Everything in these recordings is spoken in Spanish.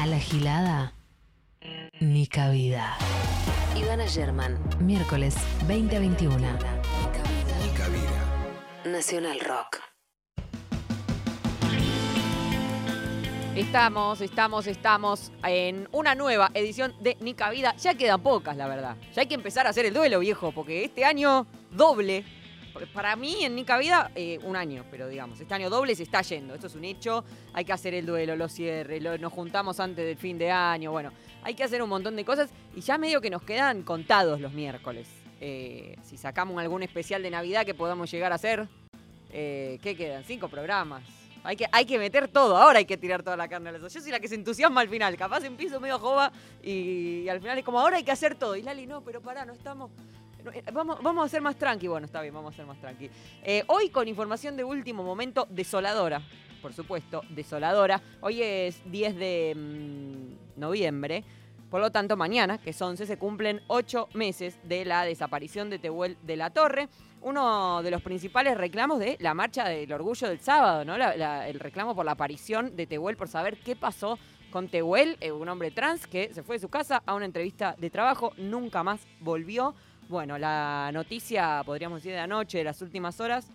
A la gilada, ni cabida. Ivana German, miércoles 20 a 21. Ni cabida. Nacional Rock. Estamos, estamos, estamos en una nueva edición de Nica Vida. Ya quedan pocas, la verdad. Ya hay que empezar a hacer el duelo, viejo, porque este año doble. Para mí, en Nica Vida, eh, un año, pero digamos, este año doble se está yendo. Esto es un hecho. Hay que hacer el duelo, los cierres, nos juntamos antes del fin de año. Bueno, hay que hacer un montón de cosas y ya medio que nos quedan contados los miércoles. Eh, si sacamos algún especial de Navidad que podamos llegar a hacer, eh, ¿qué quedan? Cinco programas. Hay que, hay que meter todo, ahora hay que tirar toda la carne al asador. Yo soy la que se entusiasma al final, capaz empiezo medio jova y, al final es como, ahora hay que hacer todo. Y Lali, no, pero pará, no estamos... eh, Vamos, vamos a ser más tranqui. Bueno, está bien, vamos a ser más tranqui. Eh, hoy con información de último momento desoladora, por supuesto, desoladora. Hoy es 10 de mm, noviembre. Por lo tanto, mañana, que es 11, se cumplen 8 meses de la desaparición de Tehuel de la Torre. Uno de los principales reclamos de la marcha del orgullo del sábado, ¿no? El reclamo por la aparición de Tehuel, por saber qué pasó con Tehuel, eh, un hombre trans que se fue de su casa a una entrevista de trabajo, nunca más volvió. Bueno, la noticia, podríamos decir, de anoche, de las últimas horas,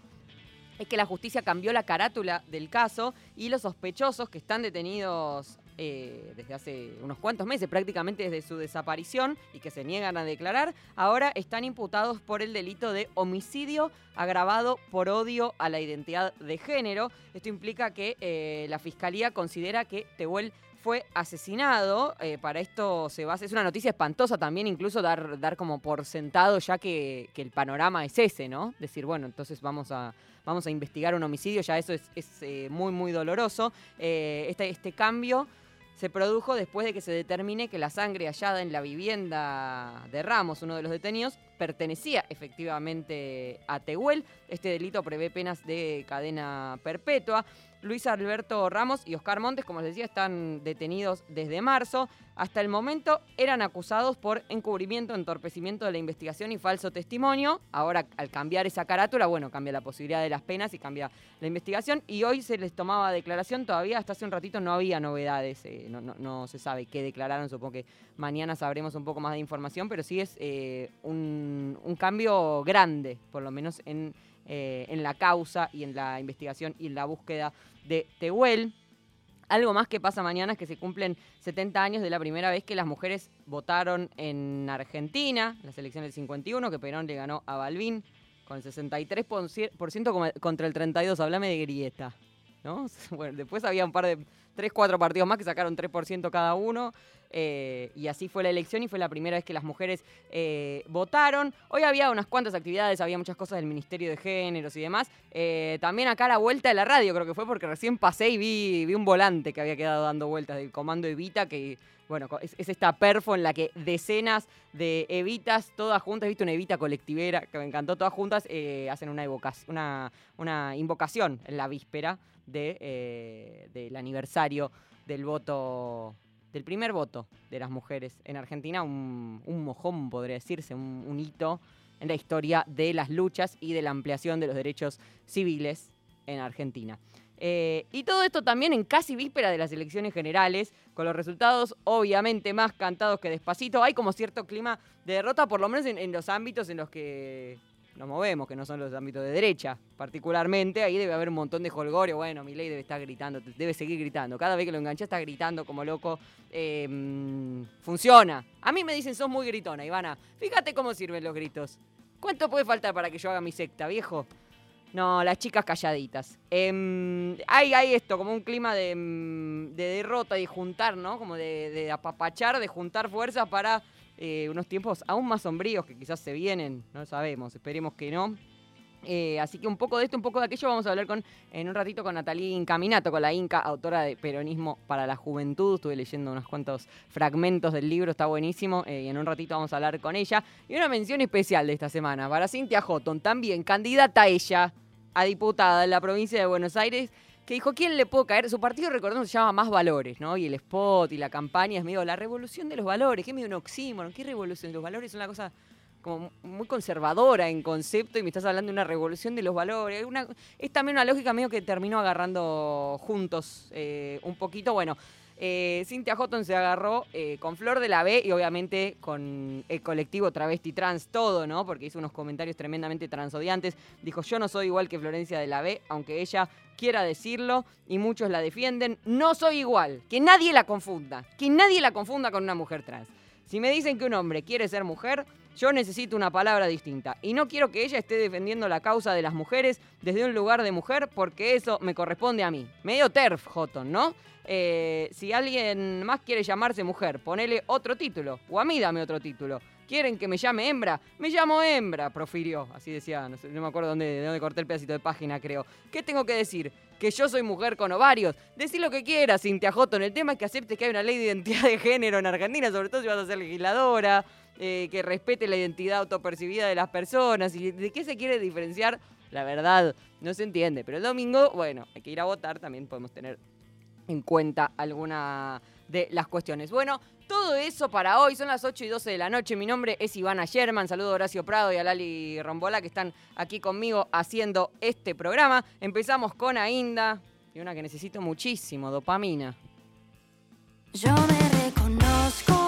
es que la justicia cambió la carátula del caso y los sospechosos que están detenidos eh, desde hace unos cuantos meses, prácticamente desde su desaparición y que se niegan a declarar, ahora están imputados por el delito de homicidio agravado por odio a la identidad de género. Esto implica que eh, la fiscalía considera que Tehuel fue asesinado. eh, para esto se basa. Es una noticia espantosa también, incluso dar, dar como por sentado ya que, el panorama es ese, ¿no? Decir, bueno, entonces vamos a, vamos a investigar un homicidio, ya eso es, es, eh, muy, muy doloroso. Eh, este, este cambio se produjo después de que se determine que la sangre hallada en la vivienda de Ramos, uno de los detenidos, pertenecía efectivamente a Tehuel. Este delito prevé penas de cadena perpetua. Luis Alberto Ramos y Oscar Montes, como les decía, están detenidos desde marzo. Hasta el momento eran acusados por encubrimiento, entorpecimiento de la investigación y falso testimonio. Ahora, al cambiar esa carátula, bueno, cambia la posibilidad de las penas y cambia la investigación. Y hoy se les tomaba declaración. Todavía hasta hace un ratito no había novedades. eh, no, se sabe qué declararon. Supongo que mañana sabremos un poco más de información, pero sí es eh, un cambio grande, por lo menos en, eh, en la causa y en la investigación y en la búsqueda de Tehuel. Algo más que pasa mañana es que se cumplen 70 años de la primera vez que las mujeres votaron en Argentina, las elecciones del 51, que Perón le ganó a Balbín con el 63% como- contra el 32%. Háblame de grieta. ¿no? Bueno, después había un par de 3, 4 partidos más que sacaron 3% cada uno. eh, y así fue la elección y fue la primera vez que las mujeres eh, votaron. Hoy había unas cuantas actividades, había muchas cosas del Ministerio de Géneros y demás. Eh, también acá la vuelta de la radio, creo que fue porque recién pasé y vi, vi un volante que había quedado dando vueltas del comando Evita, que bueno, es, es esta perfo en la que decenas de evitas, todas juntas, viste una evita colectivera, que me encantó, todas juntas hacen una, una, una invocación en la víspera eh, del aniversario del voto, del primer voto de las mujeres en Argentina, un, un mojón, podría decirse, un, hito en la historia de las luchas y de la ampliación de los derechos civiles en Argentina. Eh, y todo esto también en casi víspera de las elecciones generales, con los resultados obviamente más cantados que despacito. Hay como cierto clima de derrota, por lo menos en, en los ámbitos en los que nos movemos, que no son los ámbitos de derecha, particularmente. Ahí debe haber un montón de holgorio. Bueno, mi ley debe estar gritando, debe seguir gritando. Cada vez que lo enganché está gritando como loco. Mm, funciona. A mí me dicen, sos muy gritona, Ivana. Fíjate cómo sirven los gritos. ¿Cuánto puede faltar para que yo haga mi secta, viejo? No, las chicas calladitas. Em, hay, hay esto, como un clima de, em, de derrota y juntar, ¿no? Como de, de apapachar, de juntar fuerzas para eh, unos tiempos aún más sombríos que quizás se vienen. No lo sabemos, esperemos que no. Eh, así que un poco de esto, un poco de aquello vamos a hablar con, en un ratito con Natalie Incaminato, con la Inca, autora de Peronismo para la Juventud. Estuve leyendo unos cuantos fragmentos del libro, está buenísimo. eh, y en un ratito vamos a hablar con ella. Y una mención especial de esta semana para Cintia Houghton, también candidata ella a diputada en la provincia de Buenos Aires, que dijo, ¿quién le puedo caer? Su partido, recordemos, se llama Más Valores, ¿no? Y el spot y la campaña es medio la revolución de los valores, que es medio un oxímoron. ¿Qué revolución? Los valores son una cosa como muy conservadora en concepto y me estás hablando de una revolución de los valores. Una- es también una lógica medio que terminó agarrando juntos eh, un poquito. Bueno, Eh, Cintia Houghton se agarró eh, con Flor de la B y obviamente con el colectivo travesti trans, todo, ¿no? Porque hizo unos comentarios tremendamente transodiantes. Dijo, yo no soy igual que Florencia de la B, aunque ella quiera decirlo y muchos la defienden. No soy igual. Que nadie la confunda. Que nadie la confunda con una mujer trans. Si me dicen que un hombre quiere ser mujer, yo necesito una palabra distinta. Y no quiero que ella esté defendiendo la causa de las mujeres desde un lugar de mujer, porque eso me corresponde a mí. Medio terf, Houghton, ¿no? Eh, si alguien más quiere llamarse mujer, ponele otro título. O a mí dame otro título. ¿Quieren que me llame hembra? Me llamo hembra, profirió. Así decía, no, me acuerdo dónde, de dónde corté el pedacito de página, creo. ¿Qué tengo que decir? Que yo soy mujer con ovarios. Decí lo que quieras, Cintia Houghton. El tema es que aceptes que hay una ley de identidad de género en Argentina, sobre todo si vas a ser legisladora, eh, que respete la identidad autopercibida de las personas. ¿Y de qué se quiere diferenciar? La verdad, no se entiende. Pero el domingo, bueno, hay que ir a votar. También podemos tener en cuenta alguna de las cuestiones. Bueno, todo eso para hoy, son las 8 y 12 de la noche. Mi nombre es Ivana Sherman. Saludo a Horacio Prado y a Lali Rombola que están aquí conmigo haciendo este programa. Empezamos con Ainda y una que necesito muchísimo, dopamina. Yo me reconozco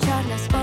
escuchar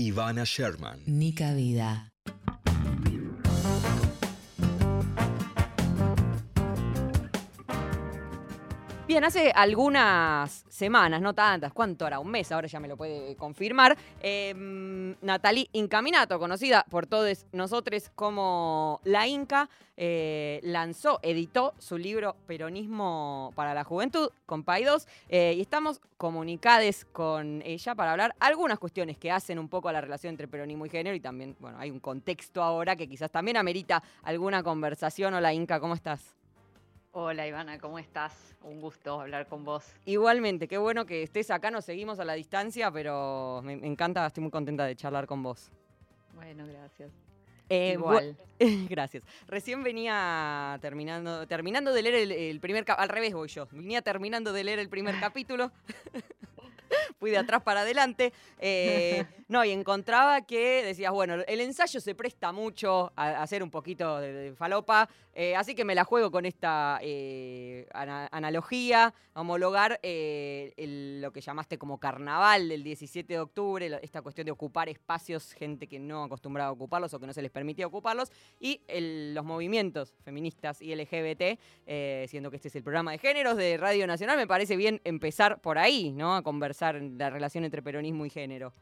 Ivana Sherman. Nica Vida. Bien, hace algunas semanas, no tantas, ¿cuánto era? Un mes, ahora ya me lo puede confirmar. Eh, Natalie Incaminato, conocida por todos nosotros como La Inca, eh, lanzó, editó su libro Peronismo para la Juventud con Paidós eh, y estamos comunicados con ella para hablar algunas cuestiones que hacen un poco a la relación entre peronismo y género y también, bueno, hay un contexto ahora que quizás también amerita alguna conversación. Hola Inca, ¿cómo estás? Hola Ivana, ¿cómo estás? Un gusto hablar con vos. Igualmente, qué bueno que estés acá, nos seguimos a la distancia, pero me, me encanta, estoy muy contenta de charlar con vos. Bueno, gracias. Eh, Igual. Gracias. Recién venía terminando, terminando de leer el, el primer capítulo. Al revés voy yo. Venía terminando de leer el primer capítulo. Fui de atrás para adelante. Eh, no, y encontraba que decías, bueno, el ensayo se presta mucho a, hacer un poquito de, de falopa. eh, así que me la juego con esta eh, ana- analogía, a homologar el- lo que llamaste como carnaval del 17 de octubre, esta cuestión de ocupar espacios, gente que no acostumbraba a ocuparlos o que no se les permitía ocuparlos, y el- los movimientos feministas y LGBT, siendo que este es el programa de géneros de Radio Nacional, me parece bien empezar por ahí, ¿no? A conversar la relación entre peronismo y género.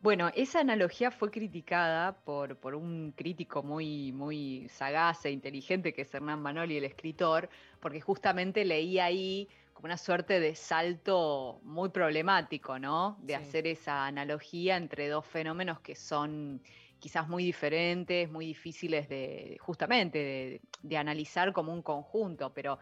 Bueno, esa analogía fue criticada por, por un crítico muy, muy sagaz e inteligente que es Hernán Manoli, el escritor, porque justamente leía ahí como una suerte de salto muy problemático, ¿no? De Sí. hacer esa analogía entre dos fenómenos que son quizás muy diferentes, muy difíciles de, justamente, de, de analizar como un conjunto, pero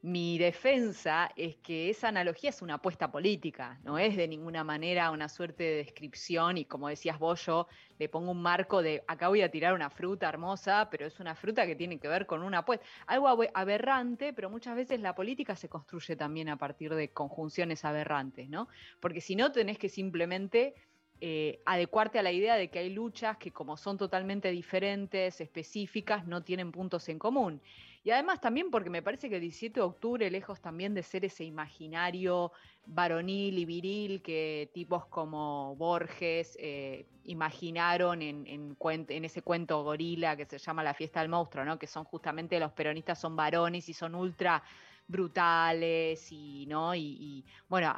mi defensa es que esa analogía es una apuesta política, no es de ninguna manera una suerte de descripción y como decías vos, yo le pongo un marco de acá voy a tirar una fruta hermosa, pero es una fruta que tiene que ver con una apuesta. Algo abe- aberrante, pero muchas veces la política se construye también a partir de conjunciones aberrantes, ¿no? Porque si no tenés que simplemente eh, adecuarte a la idea de que hay luchas que como son totalmente diferentes, específicas, no tienen puntos en común. Y además también porque me parece que el 17 de octubre, lejos también de ser ese imaginario varonil y viril que tipos como Borges eh, imaginaron en, en en ese cuento gorila que se llama La fiesta del monstruo, ¿no? que son justamente los peronistas son varones y son ultra brutales y, ¿no? y, bueno,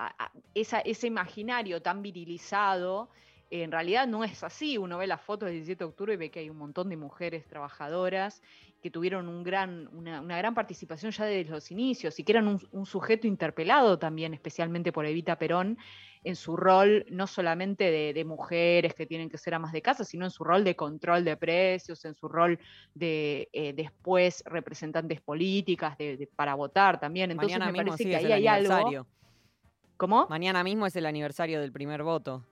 ese imaginario tan virilizado en realidad no es así. Uno ve las fotos del 17 de octubre y ve que hay un montón de mujeres trabajadoras que tuvieron un gran, una, una gran participación ya desde los inicios y que eran un, un sujeto interpelado también, especialmente por Evita Perón, en su rol no solamente de, de mujeres que tienen que ser amas de casa, sino en su rol de control de precios, en su rol de eh, después representantes políticas de, de- para votar también. Entonces Mañana me mismo parece sí, que ahí hay algo. aniversario. ¿Cómo? Mañana mismo es el aniversario del primer voto.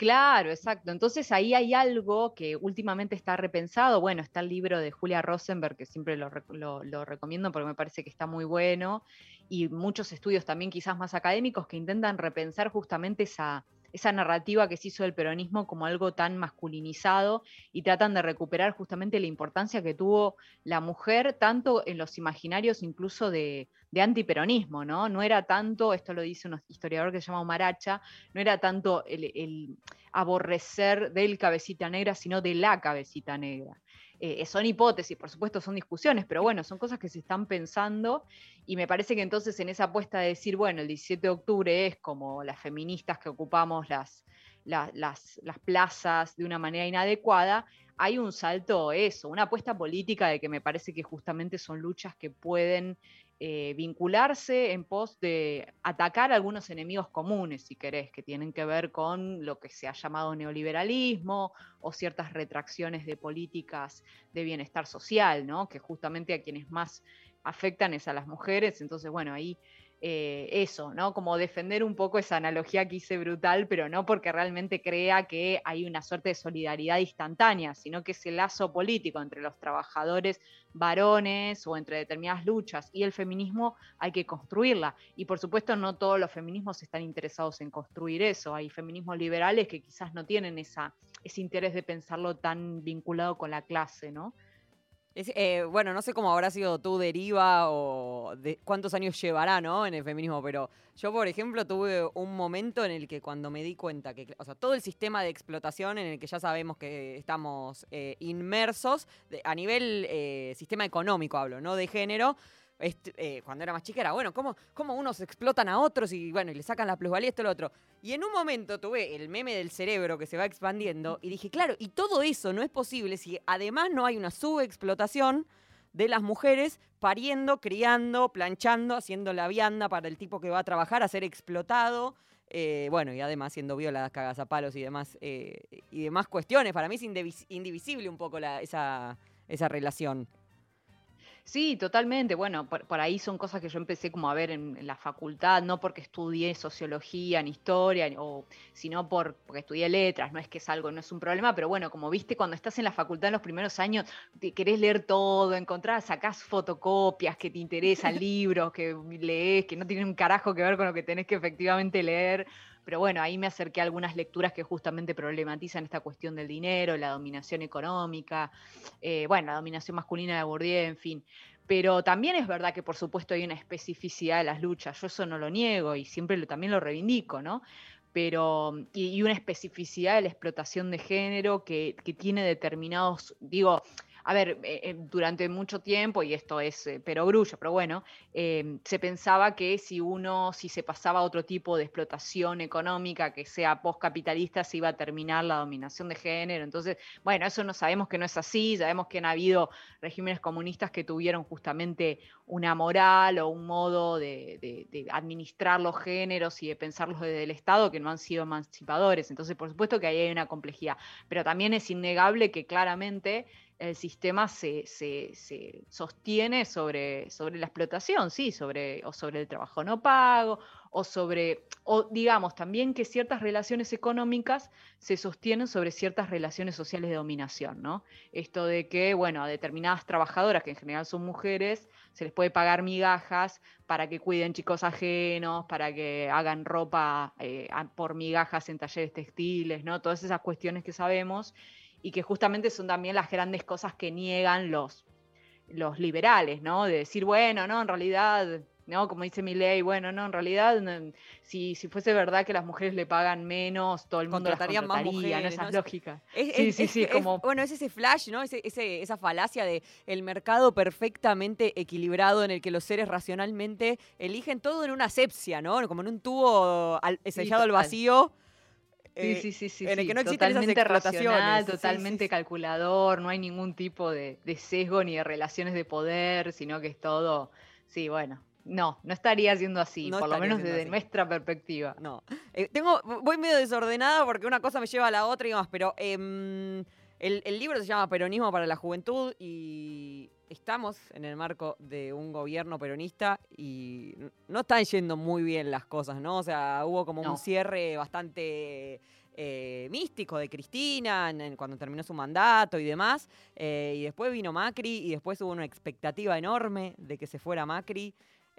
Claro, exacto. Entonces ahí hay algo que últimamente está repensado. Bueno, está el libro de Julia Rosenberg, que siempre lo, lo recomiendo porque me parece que está muy bueno, y muchos estudios también quizás más académicos que intentan repensar justamente esa, esa narrativa que se hizo del peronismo como algo tan masculinizado y tratan de recuperar justamente la importancia que tuvo la mujer, tanto en los imaginarios incluso de, antiperonismo, ¿no? No era tanto, esto lo dice un historiador que se llama Maracha, no era tanto el, el aborrecer del cabecita negra, sino de la cabecita negra. Eh, son hipótesis, por supuesto, son discusiones, pero bueno, son cosas que se están pensando y me parece que entonces en esa apuesta de decir, bueno, el 17 de octubre es como las feministas que ocupamos las, la- las, las plazas de una manera inadecuada, hay un salto, eso, una apuesta política de que me parece que justamente son luchas que pueden eh, vincularse en pos de atacar algunos enemigos comunes, si querés, que tienen que ver con lo que se ha llamado neoliberalismo o ciertas retracciones de políticas de bienestar social, ¿no? que justamente a quienes más afectan es a las mujeres. Entonces, bueno, ahí eh, eso, ¿no? Como defender un poco esa analogía que hice brutal, pero no porque realmente crea que hay una suerte de solidaridad instantánea, sino que ese lazo político entre los trabajadores varones o entre determinadas luchas y el feminismo hay que construirla. Y por supuesto no todos los feminismos están interesados en construir eso. Hay feminismos liberales que quizás no tienen esa, ese interés de pensarlo tan vinculado con la clase, ¿no? Es, eh, bueno, no sé cómo habrá sido tu deriva o de cuántos años llevará, ¿no? En el feminismo, pero yo, por ejemplo, tuve un momento en el que cuando me di cuenta que, o sea, todo el sistema de explotación en el que ya sabemos que estamos eh, inmersos, a nivel eh, sistema económico hablo, no de género, eh, cuando era más chica era, bueno, ¿cómo, ¿cómo unos explotan a otros y bueno, y le sacan la plusvalía, esto lo otro? Y en un momento tuve el meme del cerebro que se va expandiendo y dije, claro, y todo eso no es posible si además no hay una subexplotación de las mujeres pariendo, criando, planchando, haciendo la vianda para el tipo que va a trabajar, a ser explotado. eh, bueno, y además siendo violadas, cagas a palos y demás, eh, y demás cuestiones. Para mí es indivis- indivisible un poco esa, esa relación. Sí, totalmente. Bueno, por, por ahí son cosas que yo empecé como a ver en, en la facultad, no porque estudié sociología ni historia, o, sino por, porque estudié letras, no es que es algo, no es un problema, pero bueno, como viste, cuando estás en la facultad en los primeros años, te querés leer todo, encontrar, sacás fotocopias que te interesan, libros que lees, que no tienen un carajo que ver con lo que tenés que efectivamente leer. Pero bueno, ahí me acerqué a algunas lecturas que justamente problematizan esta cuestión del dinero, la dominación económica, eh, bueno, la dominación masculina de Bourdieu, en fin. Pero también es verdad que por supuesto hay una especificidad de las luchas, yo eso no lo niego y siempre lo, también lo reivindico, ¿no? Pero, y, una especificidad de la explotación de género que tiene determinados, digo, a ver, eh, eh, durante mucho tiempo, y esto es eh, perogrullo, pero bueno, eh, se pensaba que si uno, si se pasaba a otro tipo de explotación económica que sea postcapitalista, se iba a terminar la dominación de género. Entonces, bueno, eso no sabemos que no es así, sabemos que han habido regímenes comunistas que tuvieron justamente una moral o un modo de, de- de administrar los géneros y de pensarlos desde el Estado que no han sido emancipadores. Entonces, por supuesto que ahí hay una complejidad, pero también es innegable que claramente el sistema se, se- se sostiene sobre, sobre la explotación, sí, sobre, o sobre el trabajo no pago, o sobre, o digamos también que ciertas relaciones económicas se sostienen sobre ciertas relaciones sociales de dominación, ¿no? Esto de que, bueno, a determinadas trabajadoras, que en general son mujeres, se les puede pagar migajas para que cuiden chicos ajenos, para que hagan ropa eh, por migajas en talleres textiles, ¿no? Todas esas cuestiones que sabemos y que justamente son también las grandes cosas que niegan los, los liberales, ¿no? De decir, bueno, no, en realidad, ¿no? Como dice mi ley, bueno, no, en realidad, no, si, si fuese verdad que las mujeres le pagan menos, todo el mundo las más contrataría, ¿no? mujeres, ¿no? lógicas. Es, Sí, es- sí, es- sí, es- como- bueno, es ese flash, ¿no? Ese, ese- esa falacia de el mercado perfectamente equilibrado en el que los seres racionalmente eligen todo en una asepsia, ¿no? Como en un tubo al- sellado al vacío. Eh, sí, sí, sí. en el que no existen totalmente racional, totalmente calculador, no hay ningún tipo de, de sesgo ni de relaciones de poder, sino que es todo, sí, bueno, no, no estaría siendo así, No por lo menos desde así. nuestra perspectiva. No. Eh, tengo, voy medio desordenada porque una cosa me lleva a la otra y demás, pero em, el, el libro se llama Peronismo para la Juventud y estamos en el marco de un gobierno peronista y no están yendo muy bien las cosas, ¿no? O sea, hubo como No. un cierre bastante eh, místico de Cristina en- en cuando terminó su mandato y demás, eh, y después vino Macri y después hubo una expectativa enorme de que se fuera Macri.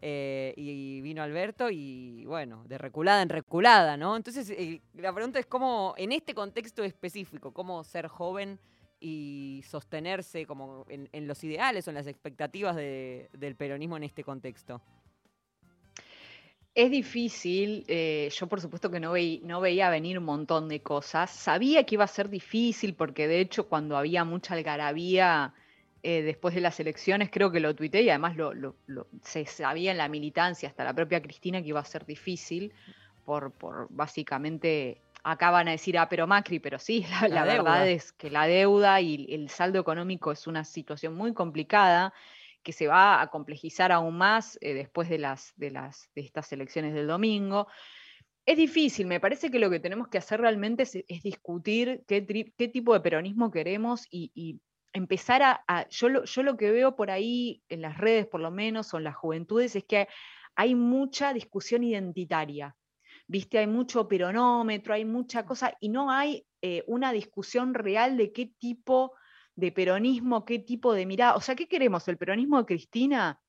eh, y vino Alberto y bueno, de reculada en reculada, ¿no? Entonces, la pregunta es cómo, en este contexto específico, cómo ser joven y sostenerse como en, los ideales o en las expectativas de- del peronismo en este contexto. Es difícil, eh, yo por supuesto que no, veí- no veía venir un montón de cosas, sabía que iba a ser difícil porque de hecho cuando había mucha algarabía eh, después de las elecciones, creo que lo tuiteé y además lo- se sabía en la militancia, hasta la propia Cristina, que iba a ser difícil por, por básicamente, acá van a decir, ah, pero Macri, pero sí, la, La la verdad es que la deuda y el saldo económico es una situación muy complicada que se va a complejizar aún más eh, después de, las, de, las, de estas elecciones del domingo. Es difícil, me parece que lo que tenemos que hacer realmente es, es discutir qué, tri- qué tipo de peronismo queremos y, y empezar a... a- yo, lo, yo lo que veo por ahí, en las redes por lo menos, o en las juventudes, es que hay mucha discusión identitaria. ¿Viste? Hay mucho peronómetro, hay mucha cosa, y no hay eh, una discusión real de qué tipo de peronismo, qué tipo de mirada. O sea, ¿qué queremos? ¿El peronismo de Cristina?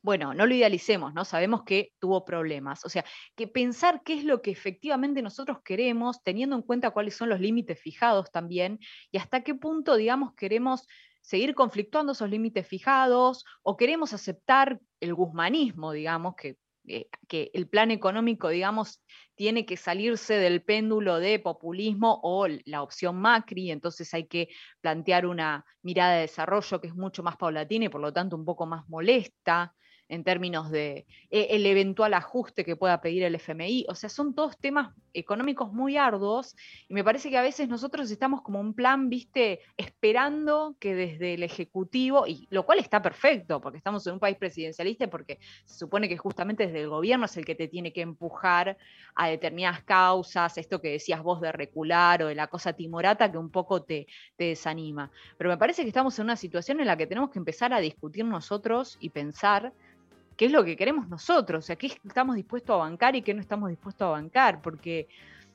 Bueno, no lo idealicemos, ¿no? Sabemos que tuvo problemas. O sea, que pensar qué es lo que efectivamente nosotros queremos, teniendo en cuenta cuáles son los límites fijados también, y hasta qué punto, digamos, queremos seguir conflictuando esos límites fijados, o queremos aceptar el guzmanismo, digamos, que, eh, que el plan económico, digamos, tiene que salirse del péndulo de populismo o la opción Macri, entonces hay que plantear una mirada de desarrollo que es mucho más paulatina y por lo tanto un poco más molesta. En términos de eh, el eventual ajuste que pueda pedir el FMI. O sea, son todos temas económicos muy arduos y me parece que a veces nosotros estamos como un plan, viste, esperando que desde el Ejecutivo, y lo cual está perfecto, porque estamos en un país presidencialista porque se supone que justamente desde el gobierno es el que te tiene que empujar a determinadas causas, esto que decías vos de recular o de la cosa timorata que un poco te, te desanima. Pero me parece que estamos en una situación en la que tenemos que empezar a discutir nosotros y pensar qué es lo que queremos nosotros, o sea, qué estamos dispuestos a bancar y qué no estamos dispuestos a bancar, porque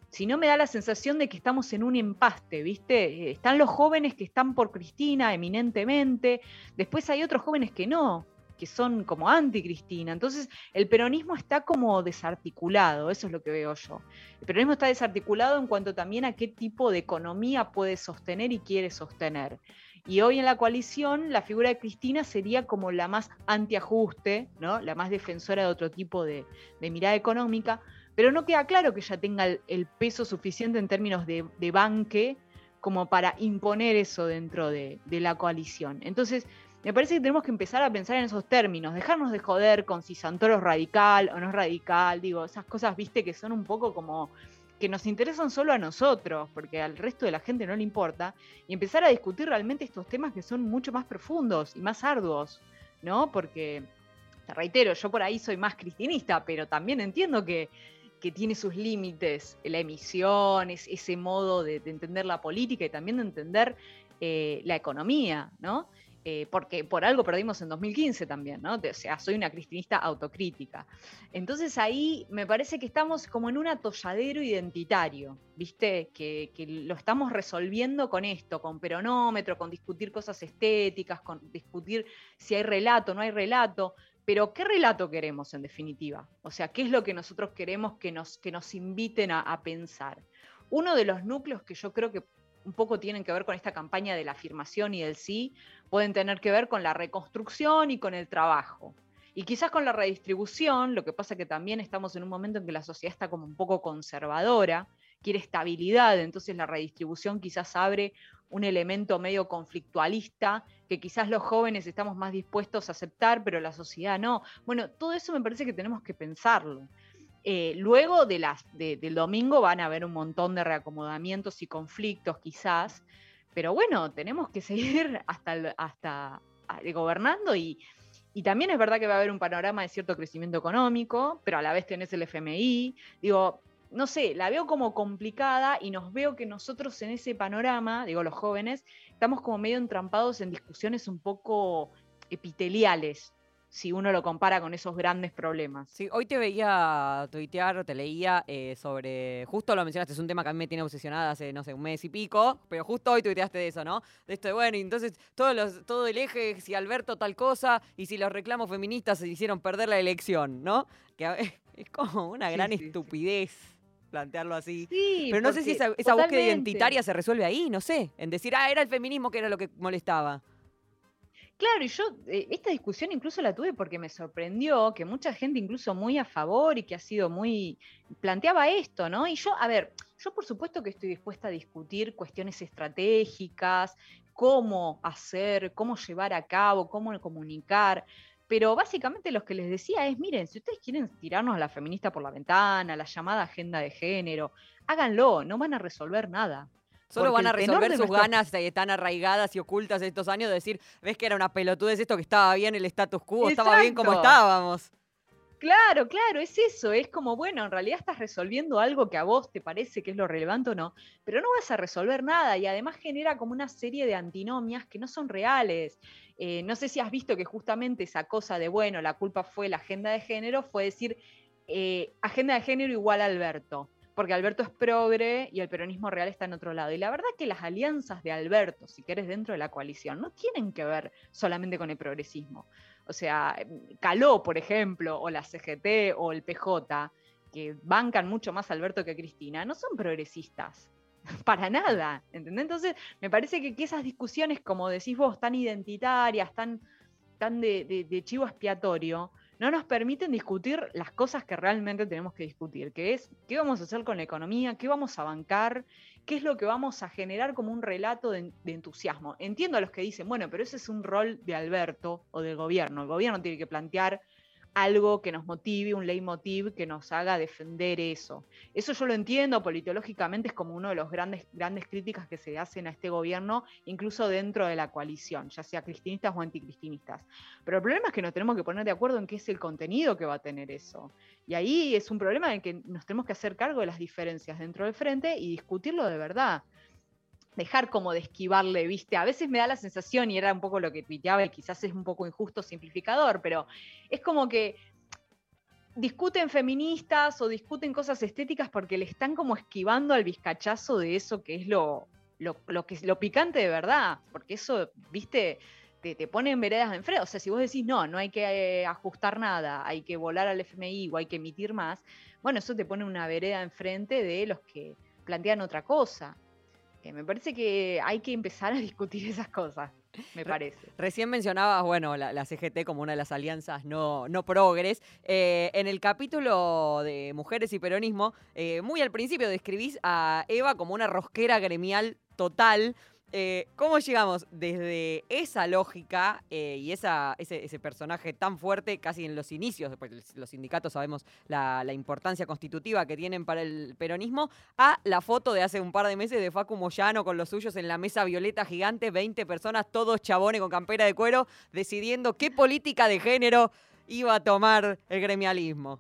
si no me da la sensación de que estamos en un empaste, ¿viste? Eh, están los jóvenes que están por Cristina eminentemente, después hay otros jóvenes que no, que son como anti-Cristina. Entonces, el peronismo está como desarticulado, eso es lo que veo yo. El peronismo está desarticulado en cuanto también a qué tipo de economía puede sostener y quiere sostener. Y hoy en la coalición la figura de Cristina sería como la más antiajuste, ¿no? la más defensora de otro tipo de, mirada económica, pero no queda claro que ella tenga el, peso suficiente en términos de, banque como para imponer eso dentro de, de la coalición. Entonces, me parece que tenemos que empezar a pensar en esos términos, dejarnos de joder con si Santoro es radical o no es radical, digo, esas cosas, viste, que son un poco como que nos interesan solo a nosotros, porque al resto de la gente no le importa, y empezar a discutir realmente estos temas que son mucho más profundos y más arduos, ¿no? Porque, te reitero, yo por ahí soy más cristinista, pero también entiendo que, tiene sus límites la emisión, ese modo de, entender la política y también de entender eh, la economía, ¿no? Eh, porque por algo perdimos en 2015 también, ¿no? O sea, soy una cristinista autocrítica. Entonces ahí me parece que estamos como en un atolladero identitario, ¿viste? Que, lo estamos resolviendo con esto, con peronómetro, con discutir cosas estéticas, con discutir si hay relato, no hay relato. Pero ¿qué relato queremos en definitiva? O sea, ¿qué es lo que nosotros queremos que nos, que nos inviten a pensar? Uno de los núcleos que yo creo que un poco tienen que ver con esta campaña de la afirmación y del sí, pueden tener que ver con la reconstrucción y con el trabajo. Y quizás con la redistribución, lo que pasa que también estamos en un momento en que la sociedad está como un poco conservadora, quiere estabilidad, entonces la redistribución quizás abre un elemento medio conflictualista que quizás los jóvenes estamos más dispuestos a aceptar, pero la sociedad no. Bueno, todo eso me parece que tenemos que pensarlo. Eh, luego del domingo van a haber un montón de reacomodamientos y conflictos quizás, pero bueno, tenemos que seguir hasta, ah, gobernando y, y también es verdad que va a haber un panorama de cierto crecimiento económico, pero a la vez tenés el FMI. Digo, no sé, la veo como complicada y nos veo que nosotros en ese panorama, digo los jóvenes, estamos como medio entrampados en discusiones un poco epiteliales, si uno lo compara con esos grandes problemas. Sí, hoy te veía tuitear, te leía eh, sobre, justo lo mencionaste, es un tema que a mí me tiene obsesionada hace, no sé, un mes y pico, pero justo hoy tuiteaste de eso, ¿no? De esto de, bueno, y entonces todos los, todo el eje, si Alberto tal cosa, y si los reclamos feministas se hicieron perder la elección, ¿no? Que es como una gran estupidez. plantearlo así. pero no sé si esa, esa búsqueda identitaria se resuelve ahí, no sé, en decir, ah, era el feminismo que era lo que molestaba. Claro, y yo eh, esta discusión incluso la tuve porque me sorprendió que mucha gente, incluso muy a favor y que ha sido muy, planteaba esto, ¿no? Y yo, a ver, yo por supuesto que estoy dispuesta a discutir cuestiones estratégicas, cómo hacer, cómo llevar a cabo, cómo comunicar, pero básicamente lo que les decía es, miren, si ustedes quieren tirarnos a la feminista por la ventana, la llamada agenda de género, háganlo, no van a resolver nada. Solo van a resolver sus ganas tan arraigadas y ocultas estos años de decir, ves que era una pelotudez esto que estaba bien el status quo, estaba bien como estábamos. Claro, claro, es eso, es como, bueno, en realidad estás resolviendo algo que a vos te parece que es lo relevante o no, pero no vas a resolver nada y además genera como una serie de antinomias que no son reales. Eh, no sé si has visto que justamente esa cosa de, bueno, la culpa fue la agenda de género, fue decir, eh, agenda de género igual a Alberto porque Alberto es progre y el peronismo real está en otro lado. Y la verdad que las alianzas de Alberto, si querés, dentro de la coalición, no tienen que ver solamente con el progresismo. O sea, Caló, por ejemplo, o la CGT o el PJ, que bancan mucho más a Alberto que a Cristina, no son progresistas. Para nada, ¿entendés? Entonces, me parece que, esas discusiones, como decís vos, tan identitarias, tan, de chivo expiatorio, no nos permiten discutir las cosas que realmente tenemos que discutir, que es qué vamos a hacer con la economía, qué vamos a bancar, qué es lo que vamos a generar como un relato de, entusiasmo. Entiendo a los que dicen, bueno, pero ese es un rol de Alberto o del gobierno. El gobierno tiene que plantear algo que nos motive, un leitmotiv que nos haga defender eso. Eso yo lo entiendo, politológicamente es como uno de los grandes, grandes críticas que se hacen a este gobierno, incluso dentro de la coalición, ya sea cristinistas o anticristinistas. Pero el problema es que nos tenemos que poner de acuerdo en qué es el contenido que va a tener eso. Y ahí es un problema en que nos tenemos que hacer cargo de las diferencias dentro del frente y discutirlo de verdad dejar como de esquivarle, ¿viste? A veces me da la sensación, y era un poco lo que tuiteaba, y quizás es un poco injusto, simplificador, pero es como que discuten feministas o discuten cosas estéticas porque le están como esquivando al bizcachazo de eso que es lo, lo, que, lo picante de verdad, porque eso, ¿viste? Te, te pone en veredas de enfrente. O sea, si vos decís, no, no hay que eh, ajustar nada, hay que volar al FMI o hay que emitir más, bueno, eso te pone una vereda enfrente de los que plantean otra cosa. Eh, me parece que hay que empezar a discutir esas cosas, me parece. Recién mencionabas, bueno, la, CGT como una de las alianzas no, no progres. Eh, en el capítulo de Mujeres y Peronismo, eh, muy al principio describís a Eva como una rosquera gremial total. Eh, ¿Cómo llegamos desde esa lógica eh, y ese, personaje tan fuerte, casi en los inicios, los sindicatos sabemos la, importancia constitutiva que tienen para el peronismo, a la foto de hace un par de meses de Facu Moyano con los suyos en la mesa violeta gigante, 20 personas, todos chabones con campera de cuero, decidiendo qué política de género iba a tomar el gremialismo?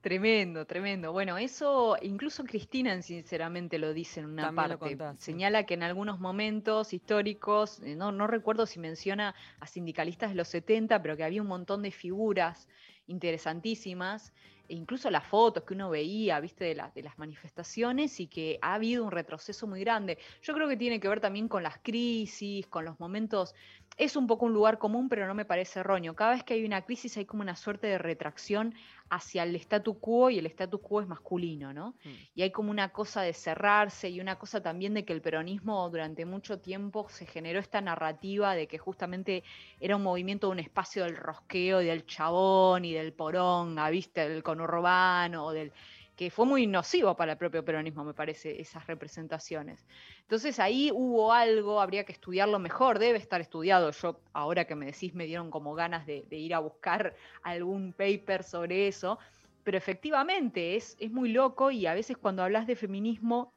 Tremendo, tremendo. Bueno, eso incluso Cristina sinceramente lo dice en una parte. Señala que en algunos momentos históricos, eh, no, no recuerdo si menciona a sindicalistas de los 70, pero que había un montón de figuras interesantísimas, e incluso las fotos que uno veía, viste, de, de las manifestaciones y que ha habido un retroceso muy grande. Yo creo que tiene que ver también con las crisis, con los momentos es un poco un lugar común, pero no me parece erróneo. Cada vez que hay una crisis hay como una suerte de retracción hacia el statu quo y el statu quo es masculino, ¿no? Mm. Y hay como una cosa de cerrarse y una cosa también de que el peronismo durante mucho tiempo se generó esta narrativa de que justamente era un movimiento de un espacio del rosqueo, del chabón y del porón, ¿viste? Del conurbano o del que fue muy nocivo para el propio peronismo, me parece, esas representaciones. Entonces ahí hubo algo, habría que estudiarlo mejor, debe estar estudiado. Yo, ahora que me decís, me dieron como ganas de, ir a buscar algún paper sobre eso, pero efectivamente es, es muy loco y a veces cuando hablas de feminismo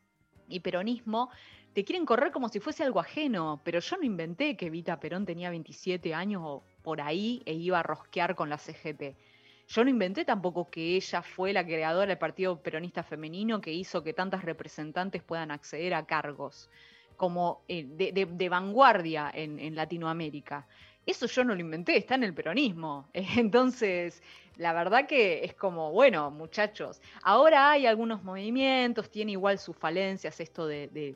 y peronismo, te quieren correr como si fuese algo ajeno, pero yo no inventé que Vita Perón tenía 27 años o por ahí e iba a rosquear con la CGT. Yo no inventé tampoco que ella fue la creadora del Partido Peronista Femenino que hizo que tantas representantes puedan acceder a cargos como eh, de, vanguardia en, Latinoamérica. Eso yo no lo inventé, está en el peronismo. Entonces, la verdad que es como, bueno, muchachos, ahora hay algunos movimientos, tiene igual sus falencias esto de,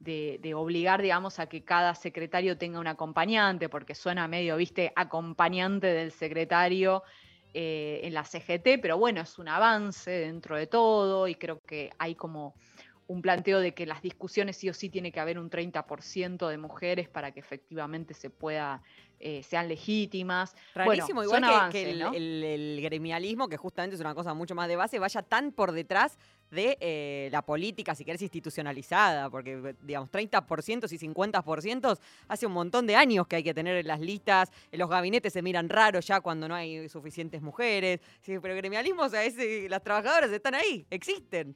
de, obligar, digamos, a que cada secretario tenga un acompañante, porque suena medio, viste, acompañante del secretario eh, en la CGT, pero bueno, es un avance dentro de todo y creo que hay como un planteo de que las discusiones sí o sí tiene que haber un 30% de mujeres para que efectivamente se pueda eh, sean legítimas. Rarísimo, igual que, el, gremialismo, que justamente es una cosa mucho más de base, vaya tan por detrás de eh, la política, si querés, institucionalizada, porque, digamos, 30% y 50% hace un montón de años que hay que tener en las listas, en los gabinetes se miran raros ya cuando no hay suficientes mujeres, sí, pero gremialismo, o sea, las trabajadoras están ahí, existen.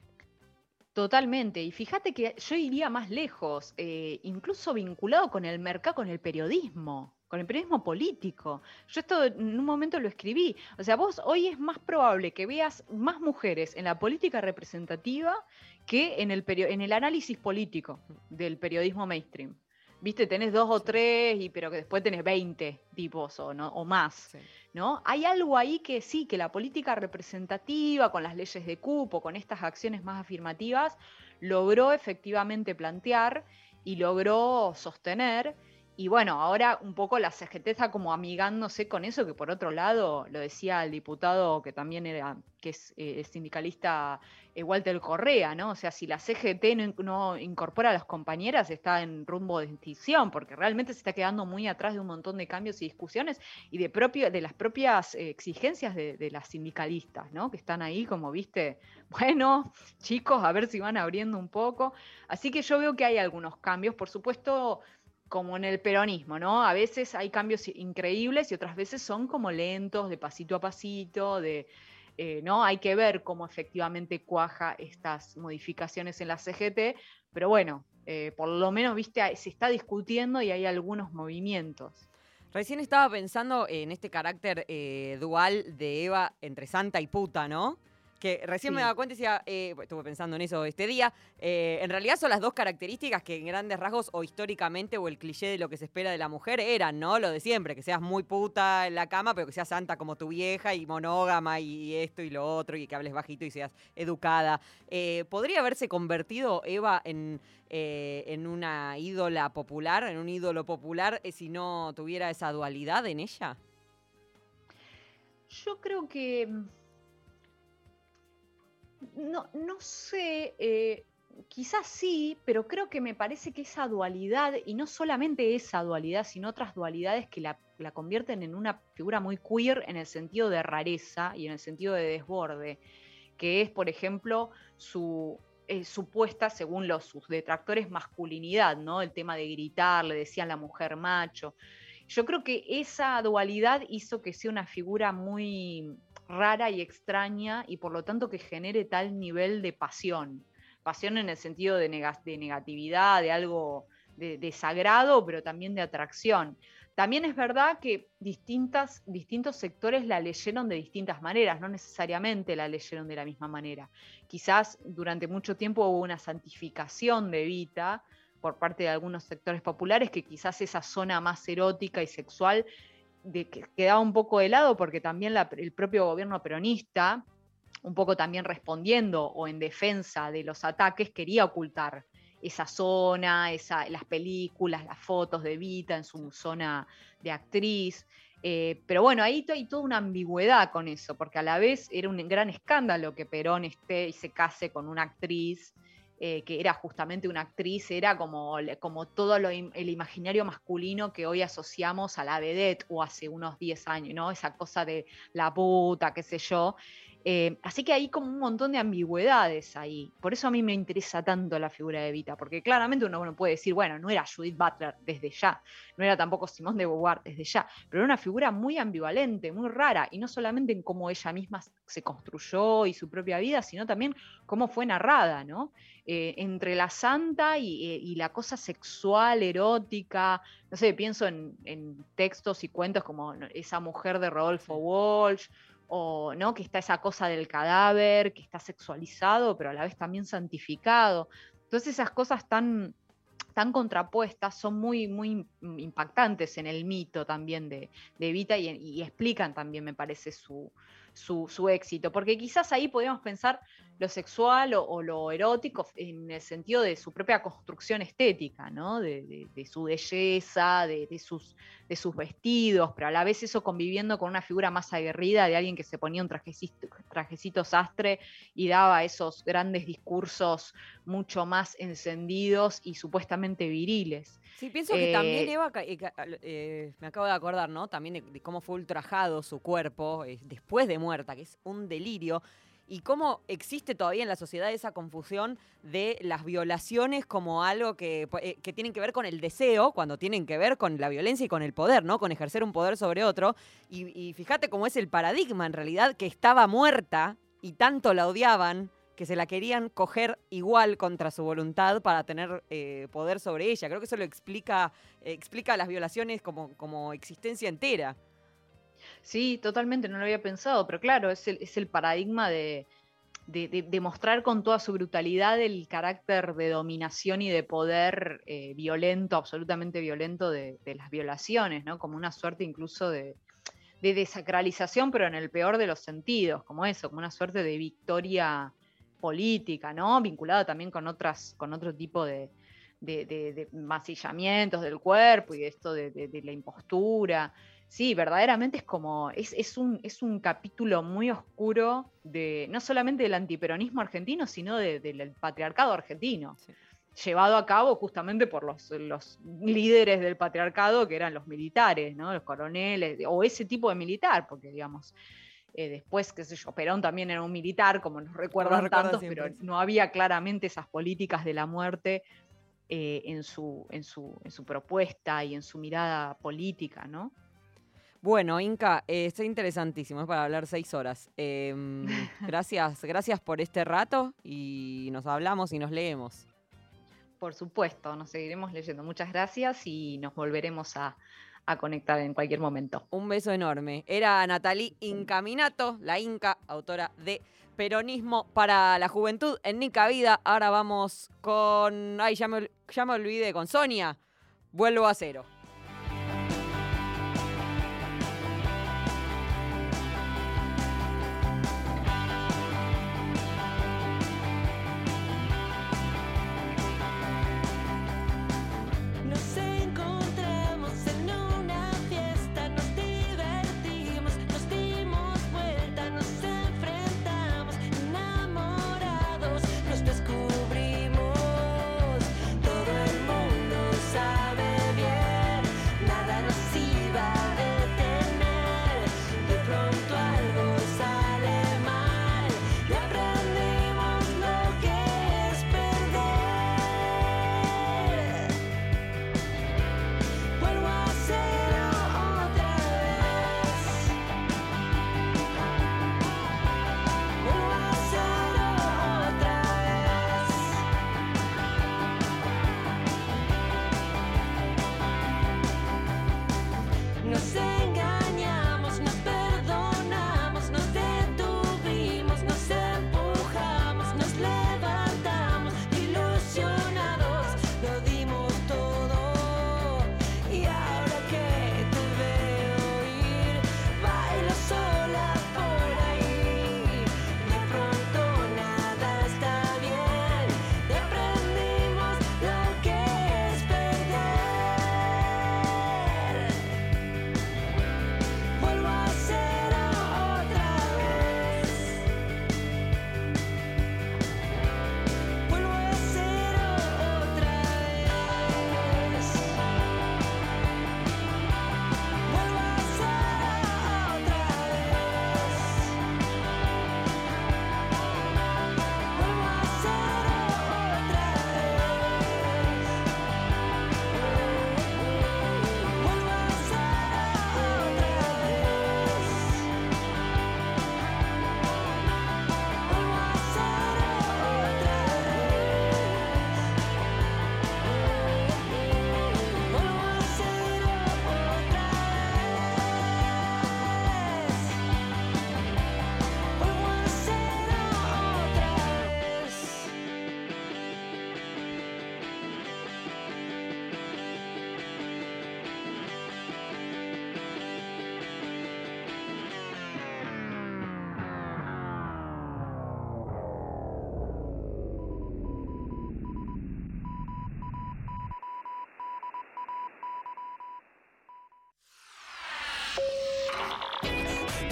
Totalmente. Y fíjate que yo iría más lejos, eh, incluso vinculado con el mercado, con el periodismo con el periodismo político. Yo esto en un momento lo escribí. O sea, vos hoy es más probable que veas más mujeres en la política representativa que en el, en el análisis político del periodismo mainstream. Viste, tenés dos o tres, y, pero que después tenés 20 tipos o, ¿no? o más. ¿no? Hay algo ahí que sí, que la política representativa, con las leyes de cupo, con estas acciones más afirmativas, logró efectivamente plantear y logró sostener y bueno, ahora un poco la CGT está como amigándose con eso, que por otro lado, lo decía el diputado que también era, que es eh, sindicalista eh, Walter Correa, ¿no? O sea, si la CGT no, incorpora a las compañeras, está en rumbo de extinción, porque realmente se está quedando muy atrás de un montón de cambios y discusiones y de, propio, de las propias exigencias de, las sindicalistas, ¿no? Que están ahí como, viste, bueno, chicos, a ver si van abriendo un poco. Así que yo veo que hay algunos cambios, por supuesto como en el peronismo, ¿no? A veces hay cambios increíbles y otras veces son como lentos, de pasito a pasito, de, eh, ¿no? Hay que ver cómo efectivamente cuaja estas modificaciones en la CGT, pero bueno, eh, por lo menos, viste, se está discutiendo y hay algunos movimientos. Recién estaba pensando en este carácter eh, dual de Eva entre santa y puta, ¿no? Que recién me daba cuenta y decía, eh, estuve pensando en eso este día, eh, en realidad son las dos características que en grandes rasgos o históricamente o el cliché de lo que se espera de la mujer eran, ¿no? Lo de siempre, que seas muy puta en la cama, pero que seas santa como tu vieja y monógama y esto y lo otro y que hables bajito y seas educada. Eh, ¿Podría haberse convertido Eva en, en una ídola popular, en un ídolo popular, si no tuviera esa dualidad en ella? Yo creo que no, no sé, eh, quizás sí, pero creo que me parece que esa dualidad, y no solamente esa dualidad, sino otras dualidades que la, convierten en una figura muy queer en el sentido de rareza y en el sentido de desborde, que es, por ejemplo, su eh, supuesta, según los, sus detractores, masculinidad, ¿no? El tema de gritar, le decían la mujer macho. Yo creo que esa dualidad hizo que sea una figura muy rara y extraña y por lo tanto que genere tal nivel de pasión. Pasión en el sentido de, negatividad, de algo de, desagrado, pero también de atracción. También es verdad que distintas, distintos sectores la leyeron de distintas maneras, no necesariamente la leyeron de la misma manera. Quizás durante mucho tiempo hubo una santificación de Vita por parte de algunos sectores populares, que quizás esa zona más erótica y sexual de que quedaba un poco de lado porque también el propio gobierno peronista, un poco también respondiendo o en defensa de los ataques, quería ocultar esa zona, las películas, las fotos de Vita en su zona de actriz. Eh, pero bueno, ahí hay toda una ambigüedad con eso, porque a la vez era un gran escándalo que Perón esté y se case con una actriz eh, que era justamente una actriz, era como, como todo el imaginario masculino que hoy asociamos a la vedette o hace unos 10 años, ¿no? Esa cosa de la puta, qué sé yo. Eh, así que hay como un montón de ambigüedades ahí. Por eso a mí me interesa tanto la figura de Evita, porque claramente uno, puede decir, bueno, no era Judith Butler desde ya, no era tampoco Simón de Beauvoir desde ya, pero era una figura muy ambivalente, muy rara, y no solamente en cómo ella misma se construyó y su propia vida, sino también cómo fue narrada, ¿no? Eh, entre la santa y, eh, y, la cosa sexual, erótica, no sé, pienso en, en textos y cuentos como esa mujer de Rodolfo Walsh, o ¿no? que está esa cosa del cadáver, que está sexualizado, pero a la vez también santificado. Entonces esas cosas tan, tan contrapuestas son muy, muy impactantes en el mito también de, de Evita y, explican también, me parece, su, su, éxito, porque quizás ahí podemos pensar lo sexual o, lo erótico en el sentido de su propia construcción estética, ¿no? de, su belleza, de, sus, de sus vestidos, pero a la vez eso conviviendo con una figura más aguerrida de alguien que se ponía un trajecito, trajecito sastre y daba esos grandes discursos mucho más encendidos y supuestamente viriles. Sí, pienso que también eh, Eva, eh, eh, me acabo de acordar, ¿no? También de, cómo fue ultrajado su cuerpo después de muerta, que es un delirio y cómo existe todavía en la sociedad esa confusión de las violaciones como algo que, que, tienen que ver con el deseo, cuando tienen que ver con la violencia y con el poder, ¿no? Con ejercer un poder sobre otro. Y, y fíjate cómo es el paradigma en realidad, que estaba muerta y tanto la odiaban que se la querían coger igual contra su voluntad para tener eh, poder sobre ella. Creo que eso lo explica, explica las violaciones como, como existencia entera. Sí, totalmente, no lo había pensado, pero claro, es el, es el paradigma de, de, mostrar con toda su brutalidad el carácter de dominación y de poder eh, violento, absolutamente violento de, las violaciones, ¿no? Como una suerte incluso de, de desacralización, pero en el peor de los sentidos, como eso, como una suerte de victoria política, ¿no? Vinculada también con otras, con otro tipo de, masillamientos del cuerpo y de esto de, la impostura. Sí, verdaderamente es como, es, un, es un capítulo muy oscuro de, no solamente del antiperonismo argentino, sino del patriarcado argentino. llevado a cabo justamente por los, los, líderes del patriarcado que eran los militares, ¿no? los coroneles, o ese tipo de militar, porque digamos, eh, después, qué sé yo, Perón también era un militar, como nos recuerdan tantos, pero no había claramente esas políticas de la muerte eh, en, su, en, su, en su propuesta y en su mirada política, ¿no? Bueno, Inca, eh, está interesantísimo, es para hablar seis horas. Em, gracias, gracias por este rato y nos hablamos y nos leemos. Por supuesto, nos seguiremos leyendo. Muchas gracias y nos volveremos a, a conectar en cualquier momento. Un beso enorme. Era Natalie Incaminato, la Inca, autora de Peronismo para la Juventud en Nica Vida. Ahora vamos con. Ay, ya me, ya me olvidé, con Sonia. Vuelvo a cero.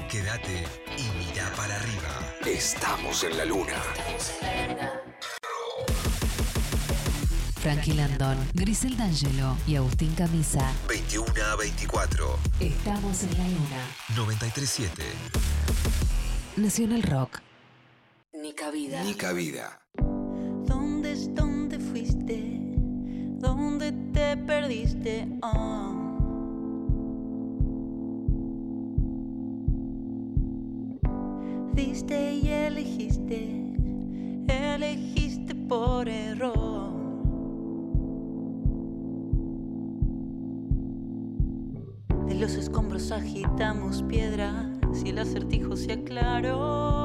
Quédate y mira para arriba. Estamos en la luna. Frankie Landon, Grisel D'Angelo y Agustín Camisa. 21 a 24. Estamos en la luna. 937. Nacional Rock. Nica Vida. Nica Vida. ¿Dónde es donde fuiste? ¿Dónde te perdiste? Oh. Diste y elegiste, elegiste por error. De los escombros agitamos piedras y el acertijo se aclaró.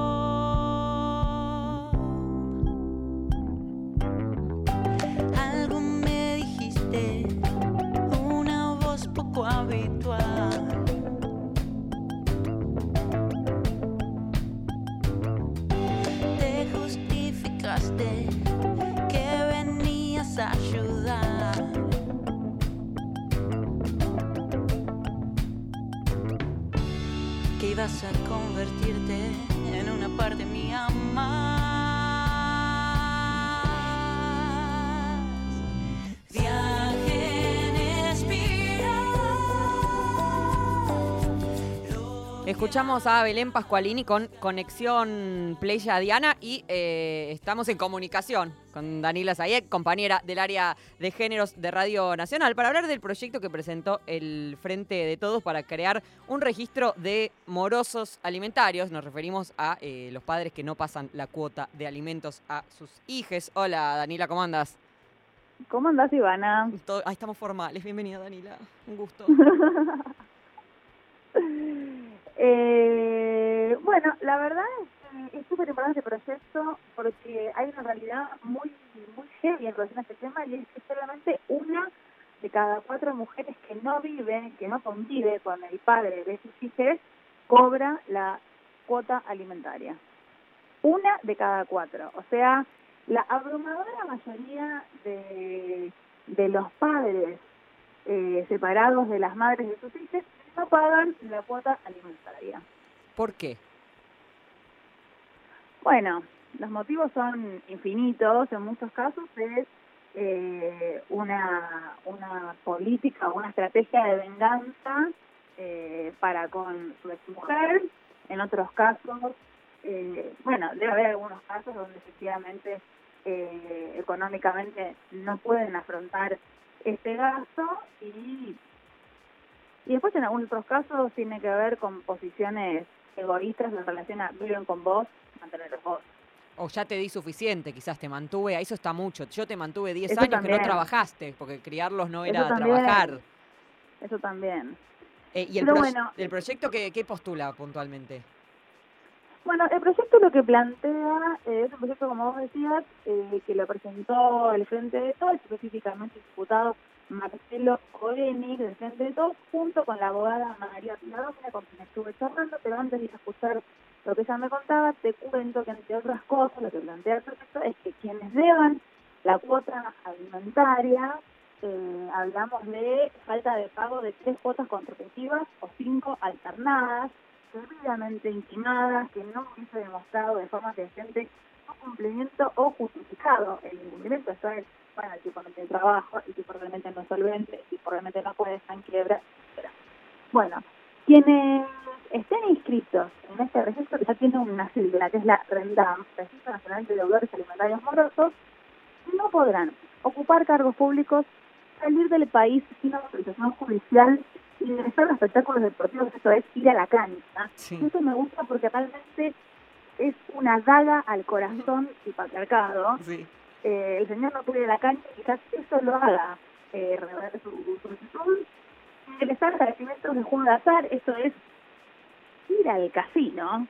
Escuchamos a Belén Pascualini con Conexión Playa Diana y eh, estamos en comunicación con Danila Zayek, compañera del área de géneros de Radio Nacional, para hablar del proyecto que presentó el Frente de Todos para crear un registro de morosos alimentarios. Nos referimos a eh, los padres que no pasan la cuota de alimentos a sus hijos. Hola Danila, ¿cómo andas? ¿Cómo andás, Ivana? Todo- ahí estamos formales. Bienvenida Danila, un gusto. Eh, bueno, la verdad es que es súper importante este proyecto porque hay una realidad muy muy seria en relación a este tema y es que solamente una de cada cuatro mujeres que no vive, que no convive con el padre de sus hijos, cobra la cuota alimentaria. Una de cada cuatro. O sea, la abrumadora mayoría de, de los padres eh, separados de las madres de sus hijos no pagan la cuota alimentaria. ¿Por qué? Bueno, los motivos son infinitos, en muchos casos es eh, una, una política o una estrategia de venganza eh, para con su exmujer, en otros casos, eh, bueno, debe haber algunos casos donde efectivamente eh, económicamente no pueden afrontar este gasto y y después en algunos otros casos tiene que ver con posiciones egoístas en relación a viven con vos, mantenerlos vos. O ya te di suficiente, quizás te mantuve, eso está mucho. Yo te mantuve 10 Eso años que no trabajaste, porque criarlos no Eso era también. trabajar. Eso también. Eh, ¿Y el, Pero pro- bueno. el proyecto qué, qué postula puntualmente? Bueno, el proyecto lo que plantea eh, es un proyecto, como vos decías, eh, que lo presentó el Frente de Todos, específicamente diputado Marcelo Koenig del Frente junto con la abogada María Piladómina, con quien estuve charlando, pero antes de escuchar lo que ella me contaba, te cuento que entre otras cosas lo que plantea el proyecto es que quienes deban la cuota alimentaria, eh, hablamos de falta de pago de tres cuotas consecutivas o cinco alternadas, debidamente intimadas, que no hubiese demostrado de forma fehaciente su cumplimiento o justificado. El incumplimiento, esto es, bueno, el tipo no tiene trabajo, el tipo realmente no es solvente, el tipo realmente no puede estar en quiebra, etc. Bueno, quienes estén inscritos en este registro, que ya tiene una sigla, que es la RENDAM, Registro Nacional de Deudores Alimentarios Morosos, no podrán ocupar cargos públicos, salir del país sin autorización judicial, ingresar a espectáculos deportivos, eso es ir a la cancha. Sí. Eso me gusta porque realmente es una daga al corazón del patriarcado. Sí. Eh, el señor no puede la cancha, quizás eso lo haga eh, revelar su su solicitud. Ingresar establecimientos de juego de azar, eso es ir al casino,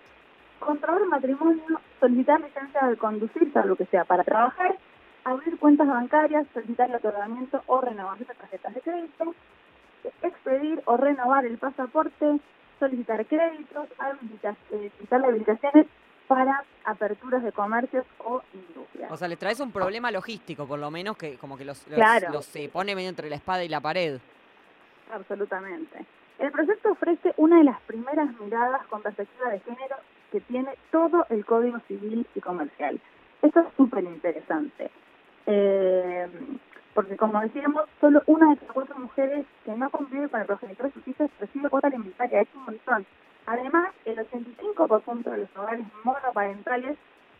contraer matrimonio, solicitar licencia de conducir, salvo que sea para trabajar, abrir cuentas bancarias, solicitar el otorgamiento o renovación de tarjetas de crédito, expedir o renovar el pasaporte, solicitar créditos, habilitas- eh, solicitar habilitaciones para aperturas de comercios o industrias. O sea, les traes un problema logístico, por lo menos, que como que los, los, Claro. los, eh, pone medio entre la espada y la pared. Absolutamente. El proyecto ofrece una de las primeras miradas con perspectiva de género que tiene todo el Código Civil y Comercial. Esto es súper interesante. Eh, porque, como decíamos, solo una de cada cuatro mujeres que no convive con el progenitor de sus hijos recibe cuota alimentaria. Es un montón. Además, el 85% de los hogares monoparentales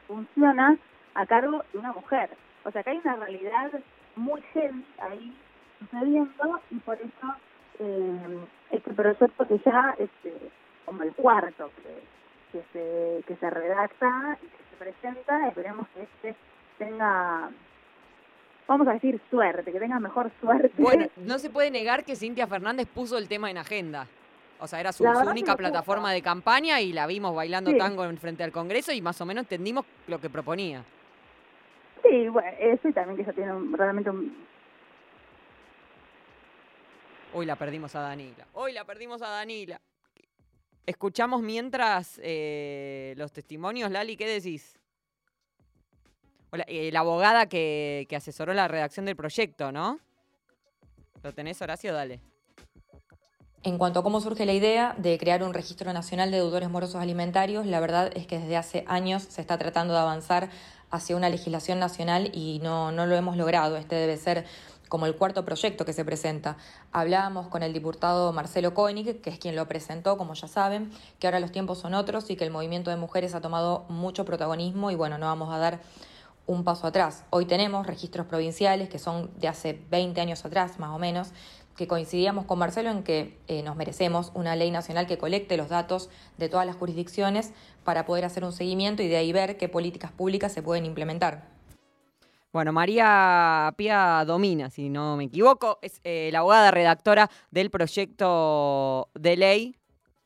funciona a cargo de una mujer. O sea, que hay una realidad muy heavy ahí sucediendo y por eso eh, este proyecto que ya es eh, como el cuarto que, que se que se redacta y que se presenta esperemos que este tenga vamos a decir suerte que tenga mejor suerte Bueno, no se puede negar que Cintia Fernández puso el tema en agenda. O sea, era su, única plataforma de campaña y la vimos bailando Sí. tango en frente al Congreso y más o menos entendimos lo que proponía. sí bueno eso y también que ella tiene un- realmente un Hoy la perdimos a Danila. Hoy la perdimos a Danila. Escuchamos mientras eh, los testimonios, Lali, ¿qué decís? Hola, eh, la abogada que, que asesoró la redacción del proyecto, ¿no? ¿Lo tenés, Horacio? Dale. En cuanto a cómo surge la idea de crear un registro nacional de deudores morosos alimentarios, la verdad es que desde hace años se está tratando de avanzar hacia una legislación nacional y no, no lo hemos logrado. Este debe ser como el cuarto proyecto que se presenta. Hablábamos con el diputado Marcelo Koenig, que es quien lo presentó, como ya saben, que ahora los tiempos son otros y que el movimiento de mujeres ha tomado mucho protagonismo y bueno, no vamos a dar un paso atrás. Hoy tenemos registros provinciales que son de hace 20 años atrás, más o menos, que coincidíamos con Marcelo en que eh, nos merecemos una ley nacional que colecte los datos de todas las jurisdicciones para poder hacer un seguimiento y de ahí ver qué políticas públicas se pueden implementar. Bueno, María Pía Domina, si no me equivoco, es eh, la abogada redactora del proyecto de ley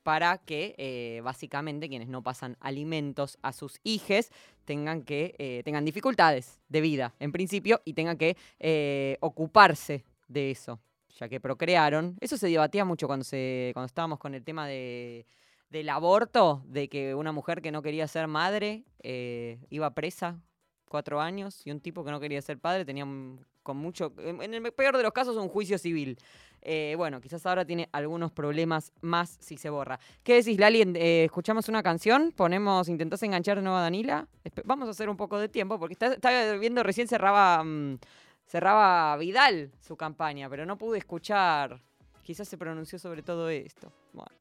para que eh, básicamente quienes no pasan alimentos a sus hijes tengan que tengan dificultades de vida en principio y tengan que ocuparse de eso ya que procrearon eso se debatía mucho cuando se cuando estábamos con el tema de del aborto de que una mujer que no quería ser madre iba presa cuatro años y un tipo que no quería ser padre tenía con mucho en el peor de los casos un juicio civil eh, bueno, quizás ahora tiene algunos problemas más si se borra. ¿Qué decís, Lali? Eh, escuchamos una canción, ponemos, intentás enganchar de nuevo a Danila. Vamos a hacer un poco de tiempo, porque estaba viendo recién cerraba, mm, cerraba Vidal su campaña, pero no pude escuchar. Quizás se pronunció sobre todo esto. Bueno,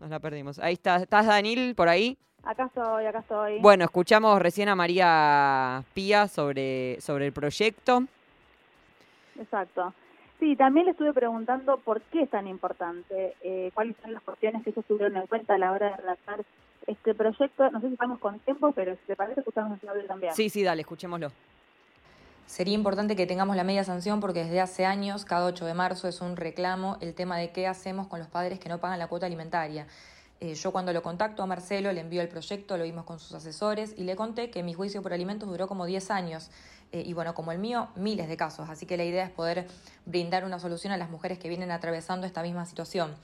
nos la perdimos. Ahí está, ¿estás Danil por ahí? Acá estoy, acá estoy. Bueno, escuchamos recién a María Pía sobre, sobre el proyecto. Exacto. Sí, también le estuve preguntando por qué es tan importante, eh, cuáles son las cuestiones que ellos tuvieron en cuenta a la hora de redactar este proyecto. No sé si estamos con tiempo, pero si te parece, escuchamos el audio también. Sí, sí, dale, escuchémoslo. Sería importante que tengamos la media sanción porque desde hace años, cada 8 de marzo, es un reclamo el tema de qué hacemos con los padres que no pagan la cuota alimentaria. Eh, yo cuando lo contacto a Marcelo, le envío el proyecto, lo vimos con sus asesores y le conté que mi juicio por alimentos duró como 10 años. Eh, y bueno, como el mío, miles de casos. Así que la idea es poder brindar una solución a las mujeres que vienen atravesando esta misma situación.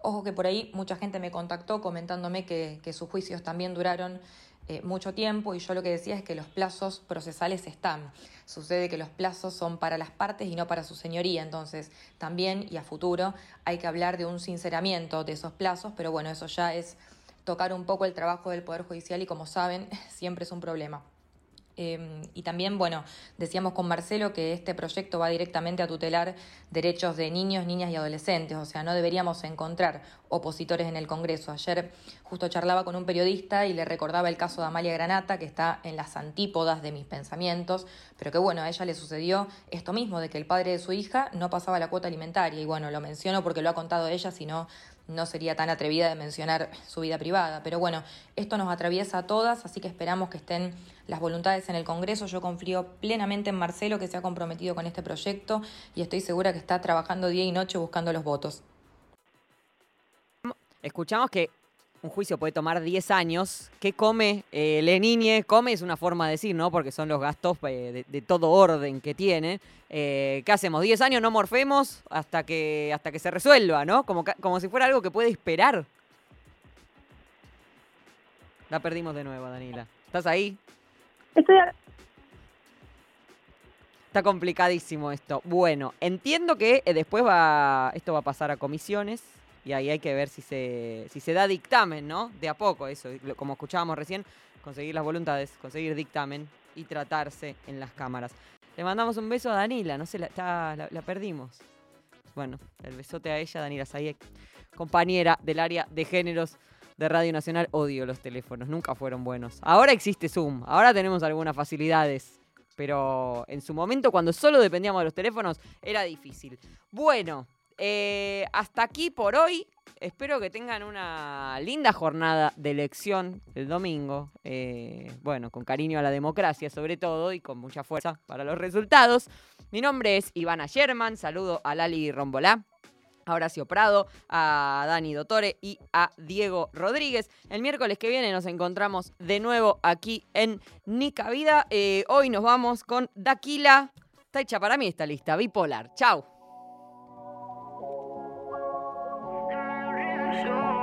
Ojo que por ahí mucha gente me contactó comentándome que, que sus juicios también duraron eh, mucho tiempo y yo lo que decía es que los plazos procesales están. Sucede que los plazos son para las partes y no para su señoría, entonces también y a futuro hay que hablar de un sinceramiento de esos plazos, pero bueno, eso ya es tocar un poco el trabajo del Poder Judicial y como saben, siempre es un problema. Em, y también, bueno, decíamos con Marcelo que este proyecto va directamente a tutelar derechos de niños, niñas y adolescentes, o sea, no deberíamos encontrar opositores en el Congreso. Ayer justo charlaba con un periodista y le recordaba el caso de Amalia Granata, que está en las antípodas de mis pensamientos, pero que bueno, a ella le sucedió esto mismo, de que el padre de su hija no pasaba la cuota alimentaria. Y bueno, lo menciono porque lo ha contado ella, sino no sería tan atrevida de mencionar su vida privada. Pero bueno, esto nos atraviesa a todas, así que esperamos que estén las voluntades en el Congreso. Yo confío plenamente en Marcelo, que se ha comprometido con este proyecto y estoy segura que está trabajando día y noche buscando los votos. Escuchamos que un juicio puede tomar 10 años. ¿Qué come eh, Leninie? Come es una forma de decir, ¿no? Porque son los gastos eh, de, todo orden que tiene. Eh, ¿Qué hacemos? 10 años no morfemos hasta que, hasta que se resuelva, ¿no? Como, como si fuera algo que puede esperar. La perdimos de nuevo, Danila. ¿Estás ahí? Estoy Está complicadísimo esto. Bueno, entiendo que eh, después va esto va a pasar a comisiones y ahí hay que ver si se, si se da dictamen, ¿no? De a poco, eso, como escuchábamos recién, conseguir las voluntades, conseguir dictamen y tratarse en las cámaras. Le mandamos un beso a Danila, no sé, la, la, perdimos. Bueno, el besote a ella, Danila Sayek, compañera del área de géneros de Radio Nacional. Odio los teléfonos, nunca fueron buenos. Ahora existe Zoom, ahora tenemos algunas facilidades, pero en su momento, cuando solo dependíamos de los teléfonos, era difícil. Bueno, eh, hasta aquí por hoy. Espero que tengan una linda jornada de elección el domingo. Eh, bueno, con cariño a la democracia sobre todo y con mucha fuerza para los resultados. Mi nombre es Ivana Sherman. Saludo a Lali Rombolá. A Horacio Prado, a Dani Dotore y a Diego Rodríguez. El miércoles que viene nos encontramos de nuevo aquí en Nica Vida. Eh, hoy nos vamos con Daquila. Está hecha para mí esta lista, bipolar. Chau. sure.